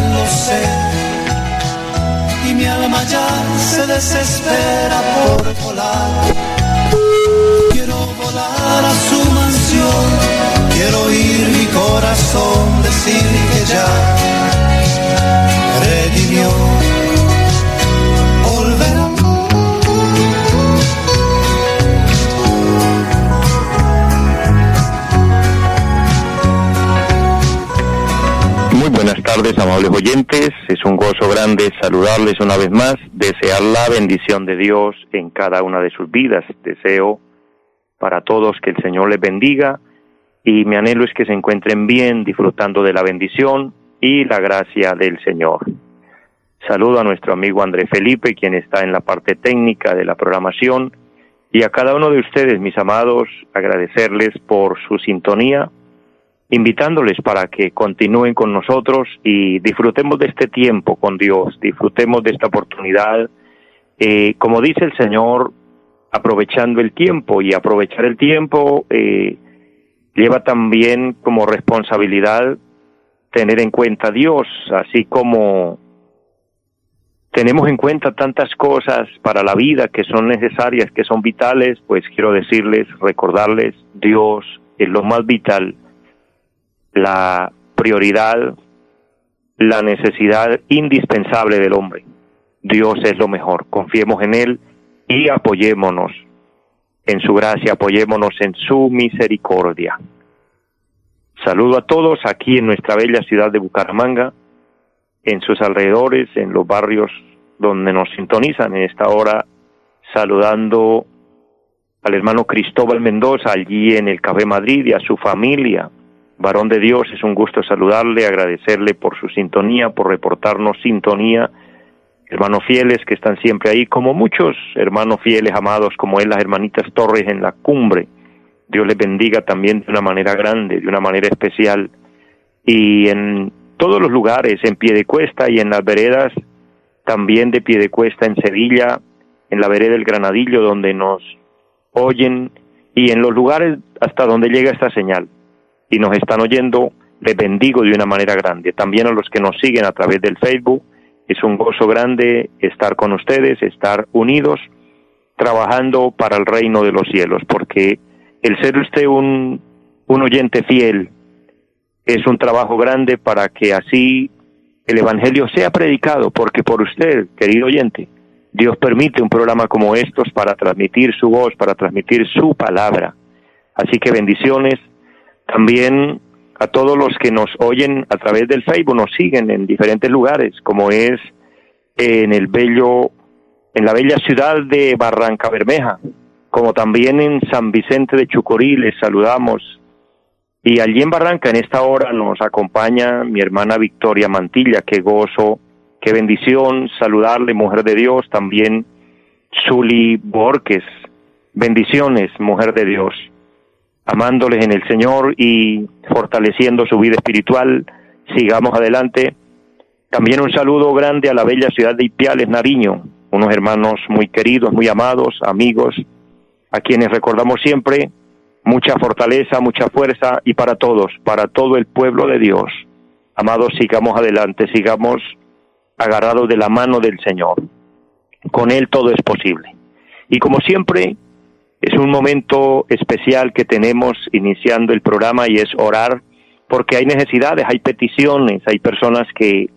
lo sé y mi alma ya se desespera por volar. Quiero volar a su mansión, quiero oír mi corazón decir que ya amables oyentes. Es un gozo grande saludarles una vez más, desear la bendición de Dios en cada una de sus vidas. Deseo para todos que el Señor les bendiga y mi anhelo es que se encuentren bien disfrutando de la bendición y la gracia del Señor. Saludo a nuestro amigo André Felipe, quien está en la parte técnica de la programación, y a cada uno de ustedes, mis amados, agradecerles por su sintonía invitándoles para que continúen con nosotros y disfrutemos de este tiempo con Dios, disfrutemos de esta oportunidad, eh, como dice el Señor, aprovechando el tiempo y aprovechar el tiempo eh, lleva también como responsabilidad tener en cuenta a Dios, así como tenemos en cuenta tantas cosas para la vida que son necesarias, que son vitales, pues quiero decirles, recordarles, Dios es lo más vital la prioridad, la necesidad indispensable del hombre. Dios es lo mejor, confiemos en Él y apoyémonos en su gracia, apoyémonos en su misericordia. Saludo a todos aquí en nuestra bella ciudad de Bucaramanga, en sus alrededores, en los barrios donde nos sintonizan en esta hora, saludando al hermano Cristóbal Mendoza allí en el Café Madrid y a su familia, varón de Dios, es un gusto saludarle, agradecerle por su sintonía, por reportarnos sintonía, hermanos fieles que están siempre ahí, como muchos hermanos fieles amados, como él, las hermanitas Torres en la cumbre. Dios les bendiga también de una manera grande, de una manera especial. Y en todos los lugares, en pie de cuesta y en las veredas, también de pie de cuesta en Sevilla, en la vereda del Granadillo, donde nos oyen, y en los lugares hasta donde llega esta señal y nos están oyendo, les bendigo de una manera grande. También a los que nos siguen a través del Facebook, es un gozo grande estar con ustedes, estar unidos, trabajando para el reino de los cielos, porque el ser usted un, un oyente fiel es un trabajo grande para que así el Evangelio sea predicado, porque por usted, querido oyente, Dios permite un programa como estos para transmitir su voz, para transmitir su palabra. Así que bendiciones, también a todos los que nos oyen a través del Facebook, nos siguen en diferentes lugares, como es en el bello, en la bella ciudad de Barranca Bermeja, como también en San Vicente de Chucorí, les saludamos. Y allí en Barranca, en esta hora, nos acompaña mi hermana Victoria Mantilla, qué gozo, qué bendición saludarle, mujer de Dios, también Zuli Borges, bendiciones, mujer de Dios amándoles en el Señor y fortaleciendo su vida espiritual. Sigamos adelante. También un saludo grande a la bella ciudad de Ipiales, Nariño, unos hermanos muy queridos, muy amados, amigos, a quienes recordamos siempre mucha fortaleza, mucha fuerza y para todos, para todo el pueblo de Dios. Amados, sigamos adelante, sigamos agarrados de la mano del Señor. Con Él todo es posible. Y como siempre, es un momento especial que tenemos iniciando el programa y es orar porque hay necesidades, hay peticiones, hay personas que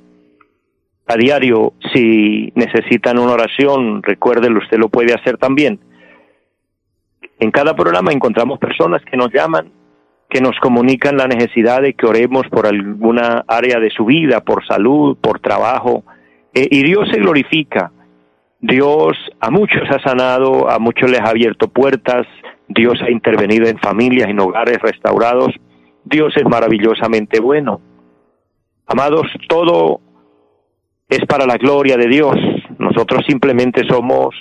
a diario si necesitan una oración, recuérdelo, usted lo puede hacer también. En cada programa encontramos personas que nos llaman, que nos comunican la necesidad de que oremos por alguna área de su vida, por salud, por trabajo, eh, y Dios se glorifica Dios a muchos ha sanado, a muchos les ha abierto puertas, Dios ha intervenido en familias, en hogares restaurados, Dios es maravillosamente bueno. Amados, todo es para la gloria de Dios. Nosotros simplemente somos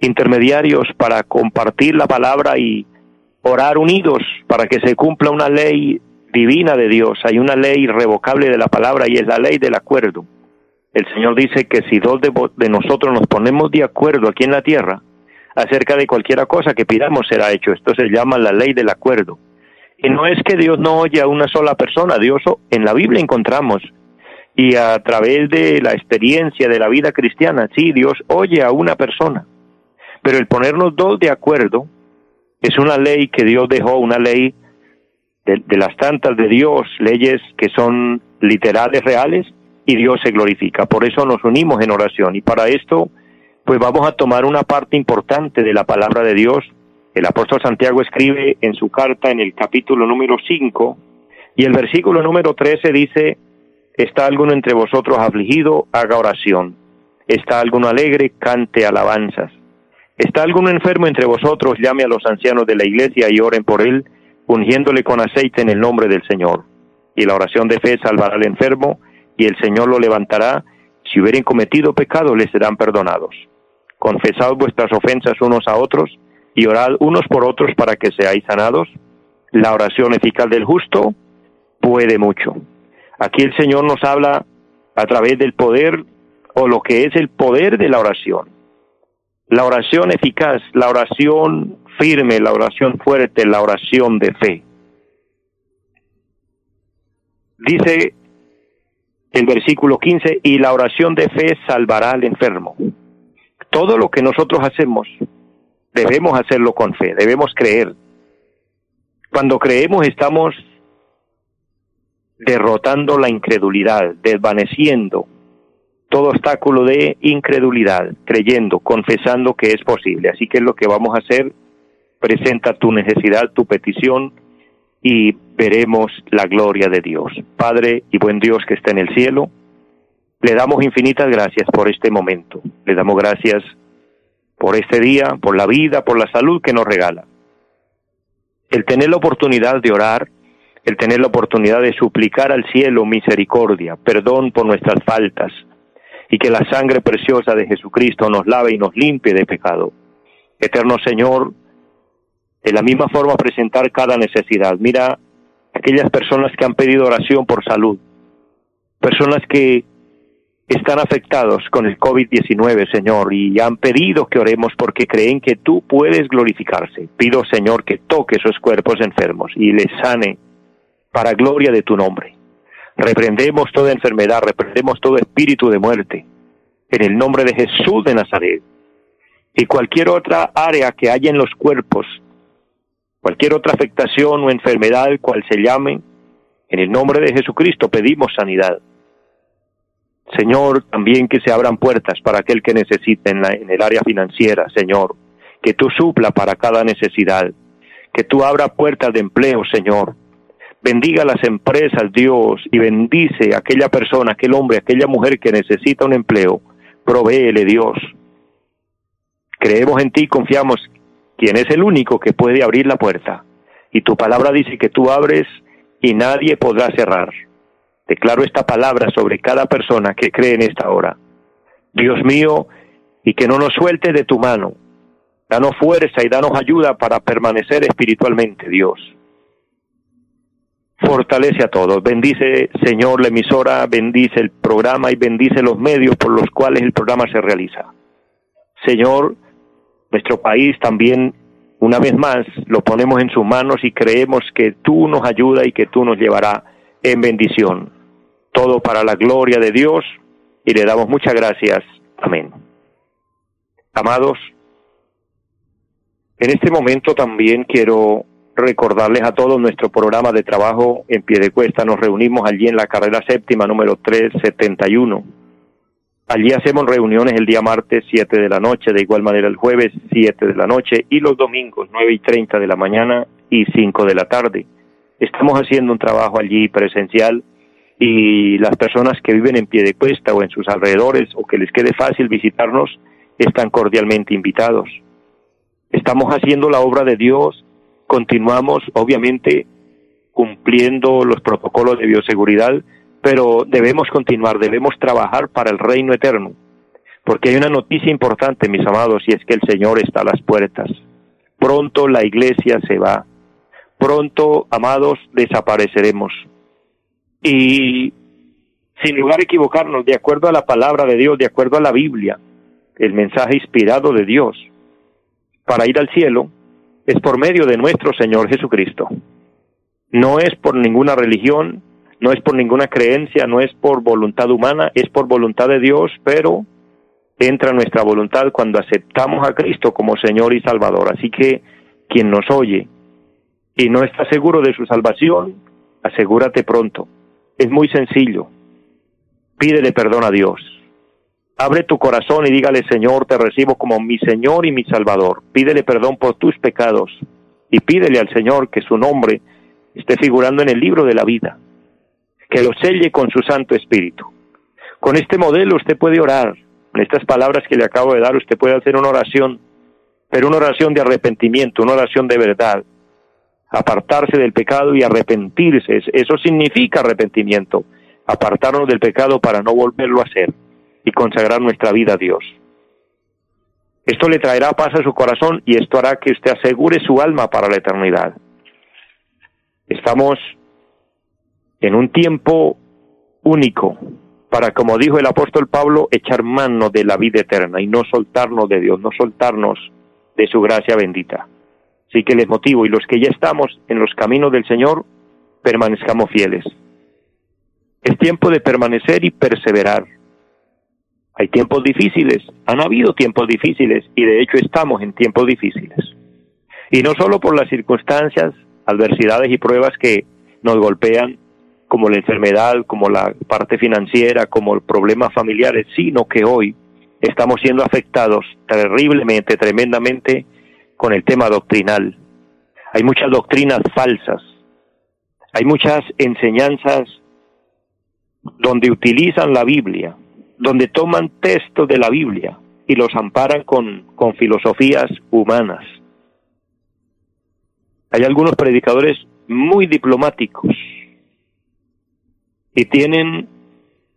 intermediarios para compartir la palabra y orar unidos para que se cumpla una ley divina de Dios. Hay una ley irrevocable de la palabra y es la ley del acuerdo. El Señor dice que si dos de, de nosotros nos ponemos de acuerdo aquí en la tierra acerca de cualquiera cosa que pidamos será hecho. Esto se llama la ley del acuerdo. Y no es que Dios no oye a una sola persona, Dios en la Biblia encontramos y a través de la experiencia de la vida cristiana, sí, Dios oye a una persona, pero el ponernos dos de acuerdo es una ley que Dios dejó, una ley de, las tantas de Dios, leyes que son literales, reales, y Dios se glorifica. Por eso nos unimos en oración y para esto, pues vamos a tomar una parte importante de la palabra de Dios. El apóstol Santiago escribe en su carta en el capítulo número 5 y el versículo número 13 dice, ¿Está alguno entre vosotros afligido? Haga oración. ¿Está alguno alegre? Cante alabanzas. ¿Está alguno enfermo entre vosotros? Llame a los ancianos de la iglesia y oren por él, ungiéndole con aceite en el nombre del Señor. Y la oración de fe salvará al enfermo, y el Señor lo levantará. Si hubieren cometido pecado, les serán perdonados. Confesad vuestras ofensas unos a otros, y orad unos por otros para que seáis sanados. La oración eficaz del justo puede mucho. Aquí el Señor nos habla a través del poder o lo que es el poder de la oración. La oración eficaz, la oración firme, la oración fuerte, la oración de fe. Dice el versículo 15, y la oración de fe salvará al enfermo. Todo lo que nosotros hacemos, debemos hacerlo con fe, debemos creer. Cuando creemos estamos derrotando la incredulidad, desvaneciendo todo obstáculo de incredulidad, creyendo, confesando que es posible. Así que lo que vamos a hacer. Presenta tu necesidad, tu petición y veremos la gloria de Dios. Padre y buen Dios que está en el cielo, le damos infinitas gracias por este momento. Le damos gracias por este día, por la vida, por la salud que nos regala. El tener la oportunidad de orar, el tener la oportunidad de suplicar al cielo misericordia, perdón por nuestras faltas, y que la sangre preciosa de Jesucristo nos lave y nos limpie de pecado. Eterno Señor, de la misma forma presentar cada necesidad. Mira aquellas personas que han pedido oración por salud, personas que están afectados con el COVID-19, Señor, y han pedido que oremos porque creen que tú puedes glorificarse. Pido, Señor, que toque esos cuerpos enfermos y les sane para gloria de tu nombre. Reprendemos toda enfermedad, reprendemos todo espíritu de muerte, en el nombre de Jesús de Nazaret. Y cualquier otra área que haya en los cuerpos, cualquier otra afectación o enfermedad, cual se llame, en el nombre de Jesucristo pedimos sanidad. Señor, también que se abran puertas para aquel que necesite en, en el área financiera, Señor, que tú supla para cada necesidad, que tú abra puertas de empleo, Señor, Bendiga las empresas, Dios, y bendice a aquella persona, aquel hombre, aquella mujer que necesita un empleo. Provéele, Dios. Creemos en ti, confiamos, quien es el único que puede abrir la puerta. Y tu palabra dice que tú abres y nadie podrá cerrar. Declaro esta palabra sobre cada persona que cree en esta hora. Dios mío, y que no nos suelte de tu mano. Danos fuerza y danos ayuda para permanecer espiritualmente, Dios fortalece a todos. Bendice, Señor, la emisora, bendice el programa y bendice los medios por los cuales el programa se realiza. Señor, nuestro país también, una vez más, lo ponemos en sus manos y creemos que tú nos ayuda y que tú nos llevará en bendición. Todo para la gloria de Dios y le damos muchas gracias. Amén. Amados, en este momento también quiero recordarles a todos nuestro programa de trabajo en pie de cuesta. Nos reunimos allí en la carrera séptima número 371. Allí hacemos reuniones el día martes 7 de la noche, de igual manera el jueves 7 de la noche y los domingos 9 y 30 de la mañana y 5 de la tarde. Estamos haciendo un trabajo allí presencial y las personas que viven en pie de cuesta o en sus alrededores o que les quede fácil visitarnos están cordialmente invitados. Estamos haciendo la obra de Dios continuamos obviamente cumpliendo los protocolos de bioseguridad, pero debemos continuar, debemos trabajar para el reino eterno, porque hay una noticia importante, mis amados, y es que el Señor está a las puertas. Pronto la iglesia se va, pronto, amados, desapareceremos. Y sin lugar a equivocarnos, de acuerdo a la palabra de Dios, de acuerdo a la Biblia, el mensaje inspirado de Dios para ir al cielo es por medio de nuestro Señor Jesucristo. No es por ninguna religión, no es por ninguna creencia, no es por voluntad humana, es por voluntad de Dios, pero entra nuestra voluntad cuando aceptamos a Cristo como Señor y Salvador. Así que quien nos oye y no está seguro de su salvación, asegúrate pronto. Es muy sencillo. Pídele perdón a Dios. Abre tu corazón y dígale, Señor, te recibo como mi Señor y mi Salvador. Pídele perdón por tus pecados y pídele al Señor que su nombre esté figurando en el libro de la vida que lo selle con su Santo Espíritu. Con este modelo usted puede orar, en estas palabras que le acabo de dar, usted puede hacer una oración, pero una oración de arrepentimiento, una oración de verdad. Apartarse del pecado y arrepentirse, eso significa arrepentimiento, apartarnos del pecado para no volverlo a hacer y consagrar nuestra vida a Dios. Esto le traerá paz a su corazón y esto hará que usted asegure su alma para la eternidad. Estamos en un tiempo único para, como dijo el apóstol Pablo, echar mano de la vida eterna y no soltarnos de Dios, no soltarnos de su gracia bendita. Así que les motivo, y los que ya estamos en los caminos del Señor, permanezcamos fieles. Es tiempo de permanecer y perseverar. Hay tiempos difíciles, han habido tiempos difíciles y de hecho estamos en tiempos difíciles. Y no solo por las circunstancias, adversidades y pruebas que nos golpean, como la enfermedad, como la parte financiera, como problemas familiares, sino que hoy estamos siendo afectados terriblemente, tremendamente con el tema doctrinal. Hay muchas doctrinas falsas, hay muchas enseñanzas donde utilizan la Biblia, donde toman textos de la Biblia y los amparan con, con filosofías humanas. Hay algunos predicadores muy diplomáticos, y tienen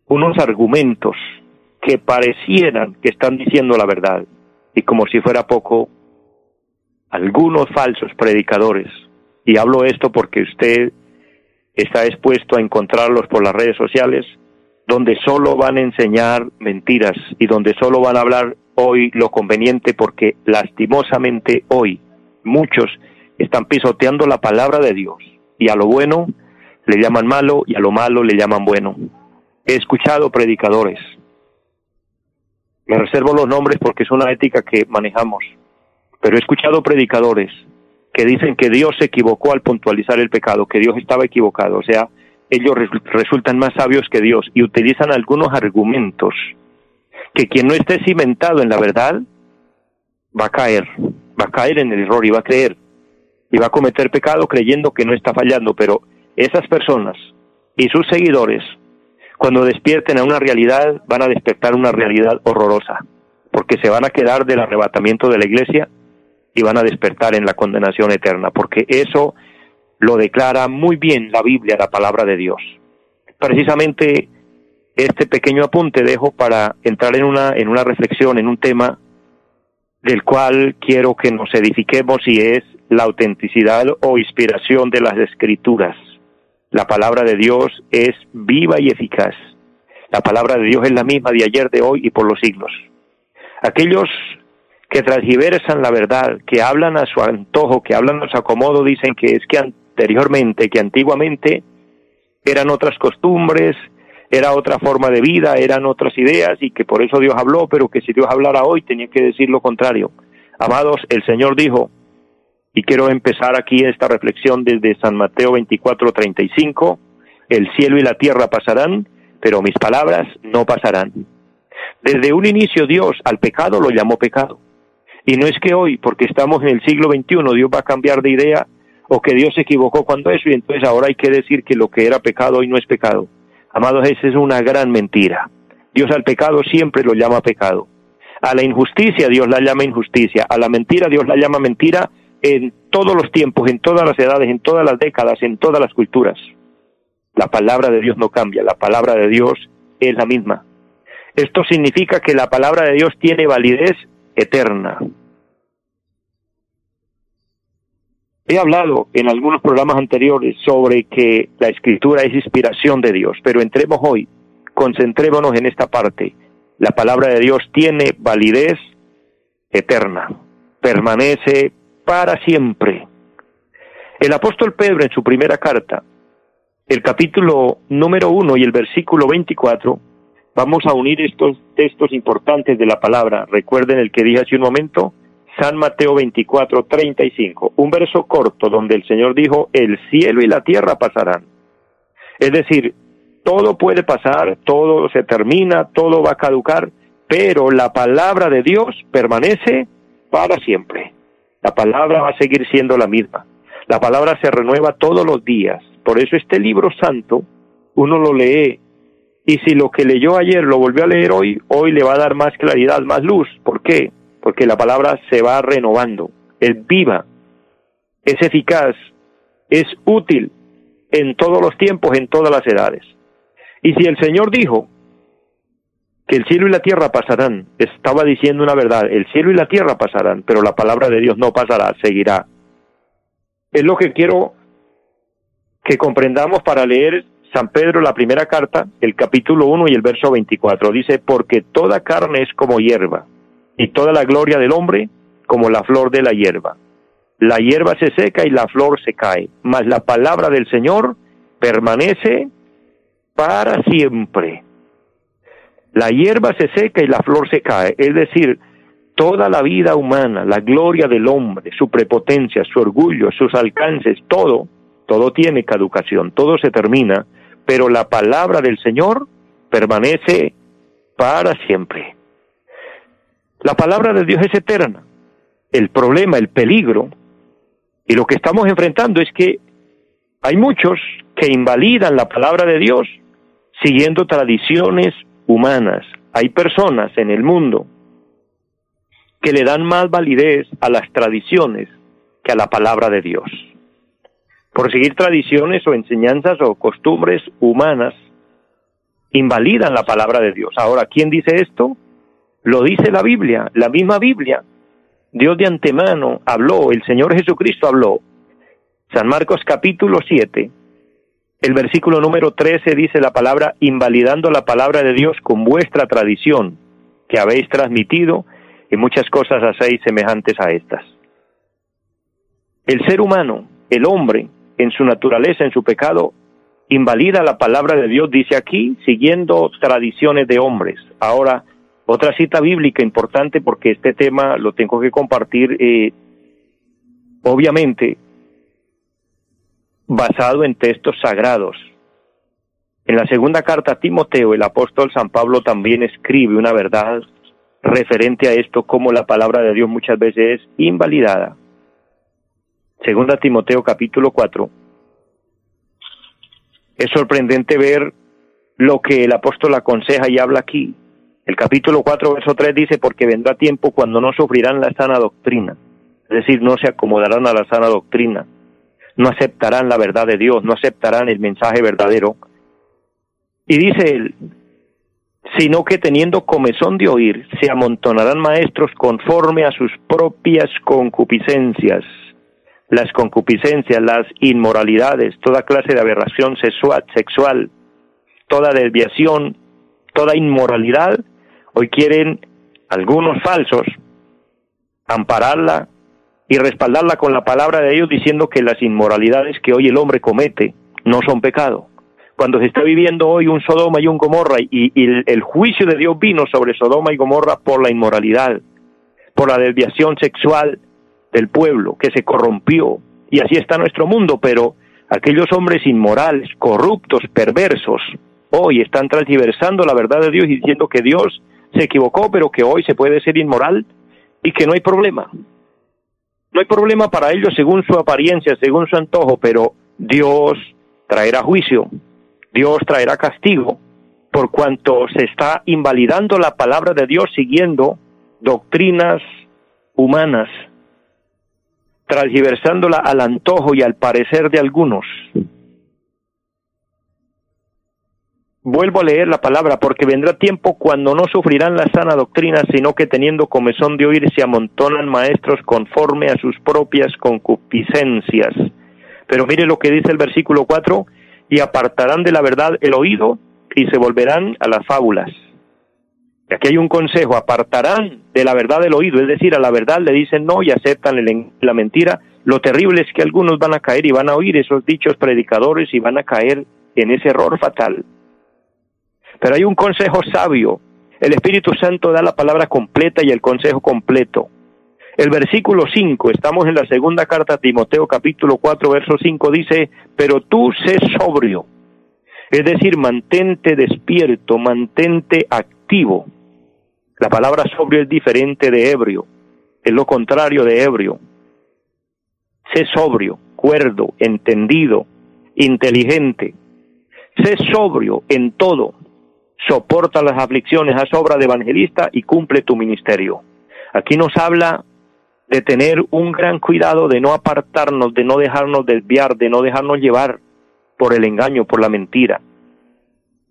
unos argumentos que parecieran que están diciendo la verdad. Y como si fuera poco, algunos falsos predicadores, y hablo esto porque usted está expuesto a encontrarlos por las redes sociales, donde solo van a enseñar mentiras y donde solo van a hablar hoy lo conveniente porque lastimosamente hoy muchos están pisoteando la palabra de Dios. Y a lo bueno le llaman malo y a lo malo le llaman bueno. He escuchado predicadores. Me reservo los nombres porque es una ética que manejamos. Pero he escuchado predicadores que dicen que Dios se equivocó al puntualizar el pecado, que Dios estaba equivocado. O sea, ellos resultan más sabios que Dios y utilizan algunos argumentos que quien no esté cimentado en la verdad va a caer, va a caer en el error y va a creer y va a cometer pecado creyendo que no está fallando, pero esas personas y sus seguidores, cuando despierten a una realidad, van a despertar una realidad horrorosa, porque se van a quedar del arrebatamiento de la iglesia y van a despertar en la condenación eterna, porque eso lo declara muy bien la Biblia, la palabra de Dios. Precisamente este pequeño apunte dejo para entrar en una, en una reflexión, en un tema del cual quiero que nos edifiquemos y es la autenticidad o inspiración de las escrituras. La palabra de Dios es viva y eficaz. La palabra de Dios es la misma de ayer, de hoy y por los siglos. Aquellos que transgiversan la verdad, que hablan a su antojo, que hablan a su acomodo, dicen que es que anteriormente, que antiguamente eran otras costumbres, era otra forma de vida, eran otras ideas y que por eso Dios habló, pero que si Dios hablara hoy tenía que decir lo contrario. Amados, el Señor dijo, y quiero empezar aquí esta reflexión desde San Mateo 24, 35. El cielo y la tierra pasarán, pero mis palabras no pasarán. Desde un inicio Dios al pecado lo llamó pecado. Y no es que hoy, porque estamos en el siglo XXI, Dios va a cambiar de idea o que Dios se equivocó cuando eso y entonces ahora hay que decir que lo que era pecado hoy no es pecado. Amados, esa es una gran mentira. Dios al pecado siempre lo llama pecado. A la injusticia Dios la llama injusticia. A la mentira Dios la llama mentira en todos los tiempos, en todas las edades, en todas las décadas, en todas las culturas. La palabra de Dios no cambia, la palabra de Dios es la misma. Esto significa que la palabra de Dios tiene validez eterna. He hablado en algunos programas anteriores sobre que la escritura es inspiración de Dios, pero entremos hoy, concentrémonos en esta parte. La palabra de Dios tiene validez eterna, permanece para siempre. El apóstol Pedro en su primera carta, el capítulo número uno y el versículo 24, vamos a unir estos textos importantes de la palabra. Recuerden el que dije hace un momento, San Mateo 24, 35, un verso corto donde el Señor dijo, el cielo y la tierra pasarán. Es decir, todo puede pasar, todo se termina, todo va a caducar, pero la palabra de Dios permanece para siempre. La palabra va a seguir siendo la misma. La palabra se renueva todos los días. Por eso este libro santo, uno lo lee y si lo que leyó ayer lo volvió a leer hoy, hoy le va a dar más claridad, más luz. ¿Por qué? Porque la palabra se va renovando, es viva, es eficaz, es útil en todos los tiempos, en todas las edades. Y si el Señor dijo que el cielo y la tierra pasarán, estaba diciendo una verdad, el cielo y la tierra pasarán, pero la palabra de Dios no pasará, seguirá. Es lo que quiero que comprendamos para leer San Pedro la primera carta, el capítulo 1 y el verso 24. Dice, porque toda carne es como hierba, y toda la gloria del hombre como la flor de la hierba. La hierba se seca y la flor se cae, mas la palabra del Señor permanece para siempre. La hierba se seca y la flor se cae, es decir, toda la vida humana, la gloria del hombre, su prepotencia, su orgullo, sus alcances, todo, todo tiene caducación, todo se termina, pero la palabra del Señor permanece para siempre. La palabra de Dios es eterna. El problema, el peligro, y lo que estamos enfrentando es que hay muchos que invalidan la palabra de Dios siguiendo tradiciones humanas. Hay personas en el mundo que le dan más validez a las tradiciones que a la palabra de Dios. Por seguir tradiciones o enseñanzas o costumbres humanas, invalidan la palabra de Dios. Ahora, ¿quién dice esto? Lo dice la Biblia, la misma Biblia. Dios de antemano habló, el Señor Jesucristo habló. San Marcos capítulo 7, el versículo número 13 dice la palabra, invalidando la palabra de Dios con vuestra tradición que habéis transmitido y muchas cosas hacéis semejantes a estas. El ser humano, el hombre, en su naturaleza, en su pecado, invalida la palabra de Dios, dice aquí, siguiendo tradiciones de hombres. Ahora, otra cita bíblica importante porque este tema lo tengo que compartir, eh, obviamente, basado en textos sagrados. En la segunda carta a Timoteo, el apóstol San Pablo también escribe una verdad referente a esto, como la palabra de Dios muchas veces es invalidada. Segunda Timoteo capítulo 4. Es sorprendente ver lo que el apóstol aconseja y habla aquí. El capítulo 4, verso 3 dice, porque vendrá tiempo cuando no sufrirán la sana doctrina, es decir, no se acomodarán a la sana doctrina, no aceptarán la verdad de Dios, no aceptarán el mensaje verdadero. Y dice él, sino que teniendo comezón de oír, se amontonarán maestros conforme a sus propias concupiscencias. Las concupiscencias, las inmoralidades, toda clase de aberración sexual, sexual toda desviación, toda inmoralidad, hoy quieren algunos falsos ampararla y respaldarla con la palabra de Dios diciendo que las inmoralidades que hoy el hombre comete no son pecado. Cuando se está viviendo hoy un Sodoma y un Gomorra y, el, juicio de Dios vino sobre Sodoma y Gomorra por la inmoralidad, por la desviación sexual del pueblo que se corrompió y así está nuestro mundo, pero aquellos hombres inmorales, corruptos, perversos, hoy están transversando la verdad de Dios y diciendo que Dios se equivocó, pero que hoy se puede ser inmoral y que no hay problema. No hay problema para ellos según su apariencia, según su antojo, pero Dios traerá juicio, Dios traerá castigo, por cuanto se está invalidando la palabra de Dios siguiendo doctrinas humanas, transversándola al antojo y al parecer de algunos. Vuelvo a leer la palabra, porque vendrá tiempo cuando no sufrirán la sana doctrina, sino que teniendo comezón de oír se amontonan maestros conforme a sus propias concupiscencias. Pero mire lo que dice el versículo 4, y apartarán de la verdad el oído y se volverán a las fábulas. Y aquí hay un consejo, apartarán de la verdad el oído, es decir, a la verdad le dicen no y aceptan la mentira. Lo terrible es que algunos van a caer y van a oír esos dichos predicadores y van a caer en ese error fatal. Pero hay un consejo sabio. El Espíritu Santo da la palabra completa y el consejo completo. El versículo 5, estamos en la segunda carta a Timoteo capítulo 4, verso 5, dice, pero tú sé sobrio. Es decir, mantente despierto, mantente activo. La palabra sobrio es diferente de ebrio, es lo contrario de ebrio. Sé sobrio, cuerdo, entendido, inteligente. Sé sobrio en todo, soporta las aflicciones, haz obra de evangelista y cumple tu ministerio. Aquí nos habla de tener un gran cuidado de no apartarnos, de no dejarnos desviar, de no dejarnos llevar por el engaño, por la mentira.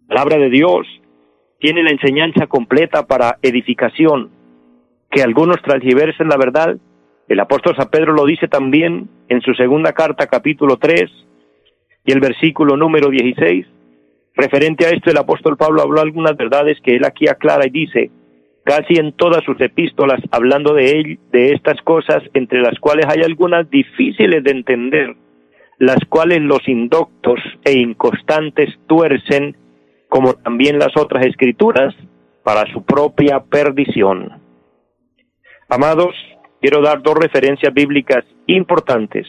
La palabra de Dios tiene la enseñanza completa para edificación, que algunos transgiversen la verdad. El apóstol San Pedro lo dice también en su segunda carta, capítulo 3, y el versículo número 16. Referente a esto, el apóstol Pablo habló algunas verdades que él aquí aclara y dice, casi en todas sus epístolas, hablando de él, de estas cosas, entre las cuales hay algunas difíciles de entender, las cuales los indoctos e inconstantes tuercen, como también las otras escrituras, para su propia perdición. Amados, quiero dar dos referencias bíblicas importantes.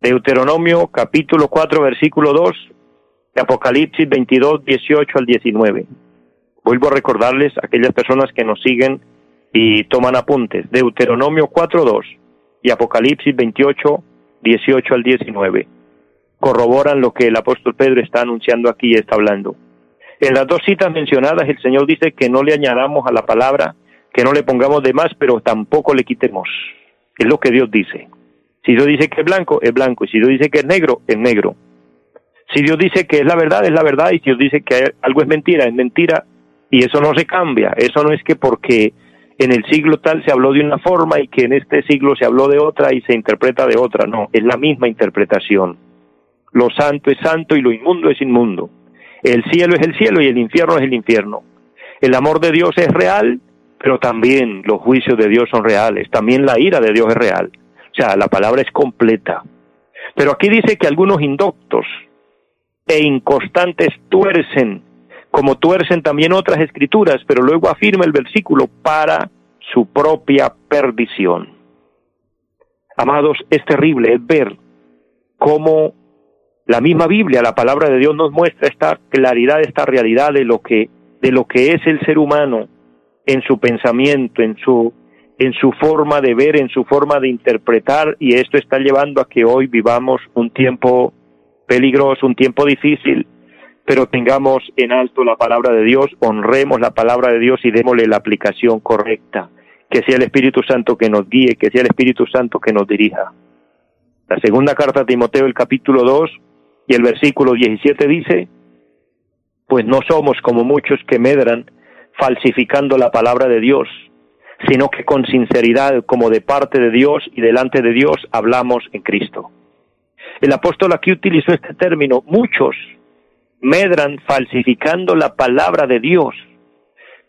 Deuteronomio capítulo 4 versículo 2 Apocalipsis 22, 18 al 19. Vuelvo a recordarles a aquellas personas que nos siguen y toman apuntes. Deuteronomio 4, 2 y Apocalipsis 28, 18 al 19. Corroboran lo que el apóstol Pedro está anunciando aquí y está hablando. En las dos citas mencionadas, el Señor dice que no le añadamos a la palabra, que no le pongamos de más, pero tampoco le quitemos. Es lo que Dios dice. Si Dios dice que es blanco, es blanco. Y si Dios dice que es negro, es negro. Si Dios dice que es la verdad, es la verdad, y si Dios dice que algo es mentira, es mentira, y eso no se cambia. Eso no es que porque en el siglo tal se habló de una forma y que en este siglo se habló de otra y se interpreta de otra, no, es la misma interpretación. Lo santo es santo y lo inmundo es inmundo. El cielo es el cielo y el infierno es el infierno. El amor de Dios es real, pero también los juicios de Dios son reales, también la ira de Dios es real. O sea, la palabra es completa. Pero aquí dice que algunos indoctos, e inconstantes tuercen, como tuercen también otras escrituras, pero luego afirma el versículo para su propia perdición. Amados, es terrible ver cómo la misma Biblia, la palabra de Dios nos muestra esta claridad, esta realidad de lo que de lo que es el ser humano en su pensamiento, en su en su forma de ver, en su forma de interpretar y esto está llevando a que hoy vivamos un tiempo peligroso, un tiempo difícil, pero tengamos en alto la palabra de Dios, honremos la palabra de Dios y démosle la aplicación correcta. Que sea el Espíritu Santo que nos guíe, que sea el Espíritu Santo que nos dirija. La segunda carta a Timoteo, el capítulo 2 y el versículo 17 dice, pues no somos como muchos que medran falsificando la palabra de Dios, sino que con sinceridad, como de parte de Dios y delante de Dios, hablamos en Cristo. El apóstol aquí utilizó este término, muchos medran falsificando la palabra de Dios,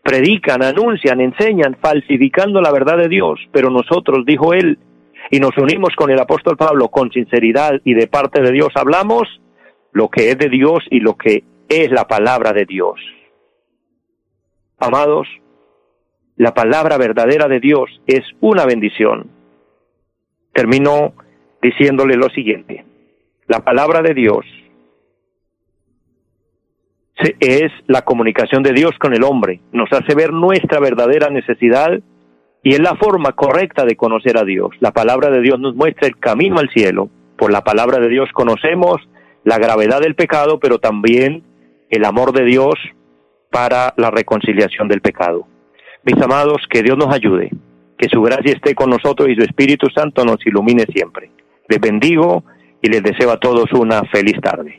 predican, anuncian, enseñan, falsificando la verdad de Dios, pero nosotros, dijo él, y nos unimos con el apóstol Pablo con sinceridad y de parte de Dios hablamos lo que es de Dios y lo que es la palabra de Dios. Amados, la palabra verdadera de Dios es una bendición. Termino diciéndole lo siguiente la palabra de Dios es la comunicación de Dios con el hombre, nos hace ver nuestra verdadera necesidad y es la forma correcta de conocer a Dios. La palabra de Dios nos muestra el camino al cielo. Por la palabra de Dios conocemos la gravedad del pecado, pero también el amor de Dios para la reconciliación del pecado. Mis amados, que Dios nos ayude, que su gracia esté con nosotros y su Espíritu Santo nos ilumine siempre. Les bendigo y les deseo a todos una feliz tarde.